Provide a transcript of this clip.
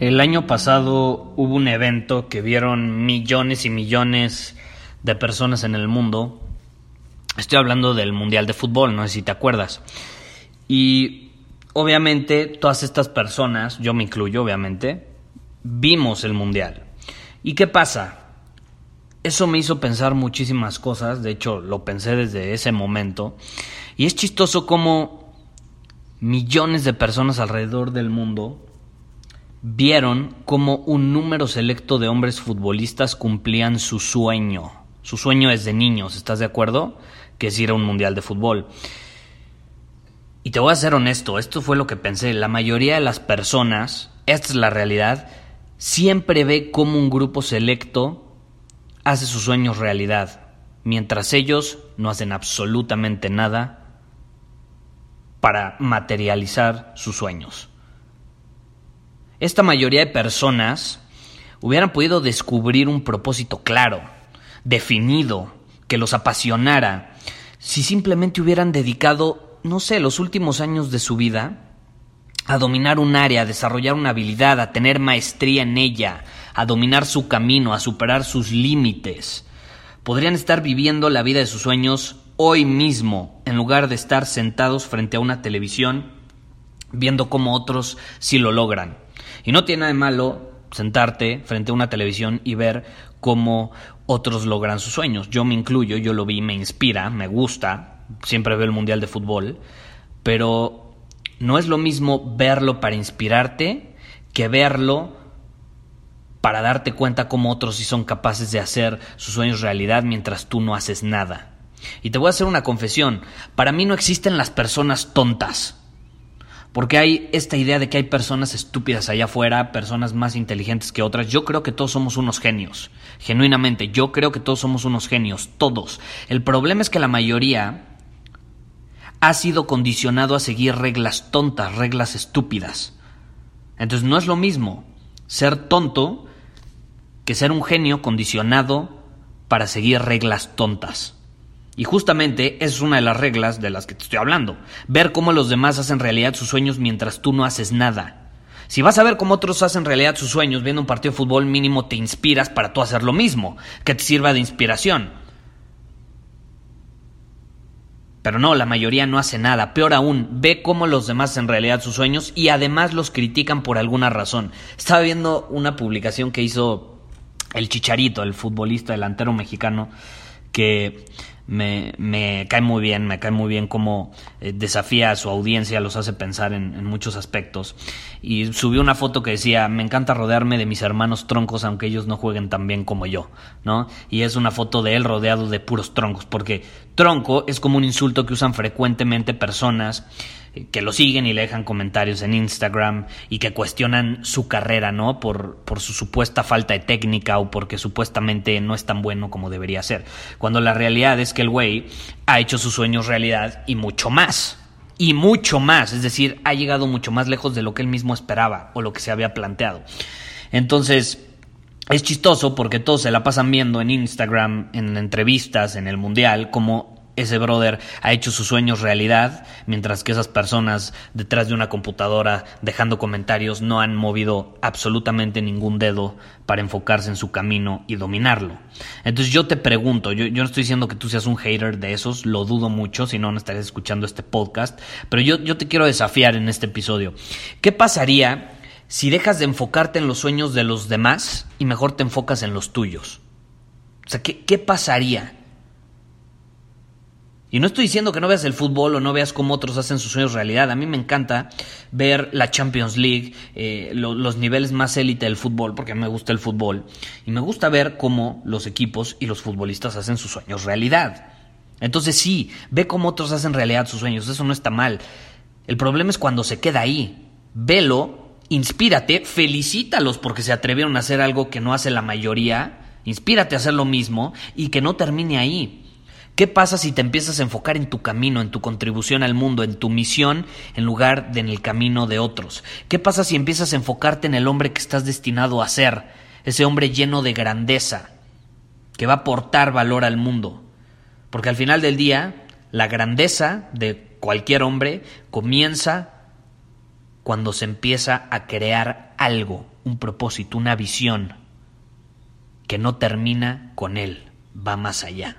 El año pasado hubo un evento que vieron millones y millones de personas en el mundo. Estoy hablando del Mundial de Fútbol, no sé si te acuerdas. Y obviamente todas estas personas, yo me incluyo obviamente, vimos el Mundial. ¿Y qué pasa? Eso me hizo pensar muchísimas cosas, de hecho lo pensé desde ese momento. Y es chistoso cómo millones de personas alrededor del mundo vieron cómo un número selecto de hombres futbolistas cumplían su sueño. Su sueño es de niños, ¿estás de acuerdo? Que es ir a un mundial de fútbol. Y te voy a ser honesto, esto fue lo que pensé. La mayoría de las personas, esta es la realidad, siempre ve cómo un grupo selecto hace sus sueños realidad, mientras ellos no hacen absolutamente nada para materializar sus sueños esta mayoría de personas hubieran podido descubrir un propósito claro, definido, que los apasionara, si simplemente hubieran dedicado, no sé, los últimos años de su vida a dominar un área, a desarrollar una habilidad, a tener maestría en ella, a dominar su camino, a superar sus límites. Podrían estar viviendo la vida de sus sueños hoy mismo, en lugar de estar sentados frente a una televisión viendo cómo otros sí lo logran. Y no tiene nada de malo sentarte frente a una televisión y ver cómo otros logran sus sueños. Yo me incluyo, yo lo vi, me inspira, me gusta, siempre veo el Mundial de Fútbol, pero no es lo mismo verlo para inspirarte que verlo para darte cuenta cómo otros sí son capaces de hacer sus sueños realidad mientras tú no haces nada. Y te voy a hacer una confesión, para mí no existen las personas tontas. Porque hay esta idea de que hay personas estúpidas allá afuera, personas más inteligentes que otras. Yo creo que todos somos unos genios. Genuinamente, yo creo que todos somos unos genios, todos. El problema es que la mayoría ha sido condicionado a seguir reglas tontas, reglas estúpidas. Entonces no es lo mismo ser tonto que ser un genio condicionado para seguir reglas tontas. Y justamente es una de las reglas de las que te estoy hablando. Ver cómo los demás hacen realidad sus sueños mientras tú no haces nada. Si vas a ver cómo otros hacen realidad sus sueños viendo un partido de fútbol, mínimo te inspiras para tú hacer lo mismo, que te sirva de inspiración. Pero no, la mayoría no hace nada. Peor aún, ve cómo los demás hacen realidad sus sueños y además los critican por alguna razón. Estaba viendo una publicación que hizo el Chicharito, el futbolista delantero mexicano, que me, cae muy bien, me cae muy bien cómo eh, desafía a su audiencia, los hace pensar en, en, muchos aspectos. Y subió una foto que decía, me encanta rodearme de mis hermanos troncos aunque ellos no jueguen tan bien como yo, ¿no? Y es una foto de él rodeado de puros troncos, porque tronco es como un insulto que usan frecuentemente personas que lo siguen y le dejan comentarios en Instagram y que cuestionan su carrera, ¿no? Por, por su supuesta falta de técnica o porque supuestamente no es tan bueno como debería ser. Cuando la realidad es el güey ha hecho sus sueños realidad y mucho más. Y mucho más, es decir, ha llegado mucho más lejos de lo que él mismo esperaba o lo que se había planteado. Entonces, es chistoso porque todos se la pasan viendo en Instagram, en entrevistas, en el Mundial, como ese brother ha hecho sus sueños realidad, mientras que esas personas detrás de una computadora dejando comentarios no han movido absolutamente ningún dedo para enfocarse en su camino y dominarlo. Entonces yo te pregunto, yo, no estoy diciendo que tú seas un hater de esos, lo dudo mucho, si no, no estarías escuchando este podcast, pero yo, yo te quiero desafiar en este episodio. ¿Qué pasaría si dejas de enfocarte en los sueños de los demás y mejor te enfocas en los tuyos? O sea, ¿qué, qué pasaría? Y no estoy diciendo que no veas el fútbol o no veas cómo otros hacen sus sueños realidad. A mí me encanta ver la Champions League, eh, los niveles más élite del fútbol, porque me gusta el fútbol. Y me gusta ver cómo los equipos y los futbolistas hacen sus sueños realidad. Entonces sí, ve cómo otros hacen realidad sus sueños. Eso no está mal. El problema es cuando se queda ahí. Velo, inspírate, felicítalos porque se atrevieron a hacer algo que no hace la mayoría. Inspírate a hacer lo mismo y que no termine ahí. ¿Qué pasa si te empiezas a enfocar en tu camino, en tu contribución al mundo, en tu misión, en lugar de en el camino de otros? ¿Qué pasa si empiezas a enfocarte en el hombre que estás destinado a ser, ese hombre lleno de grandeza, que va a aportar valor al mundo? Porque al final del día, la grandeza de cualquier hombre comienza cuando se empieza a crear algo, un propósito, una visión, que no termina con él, va más allá.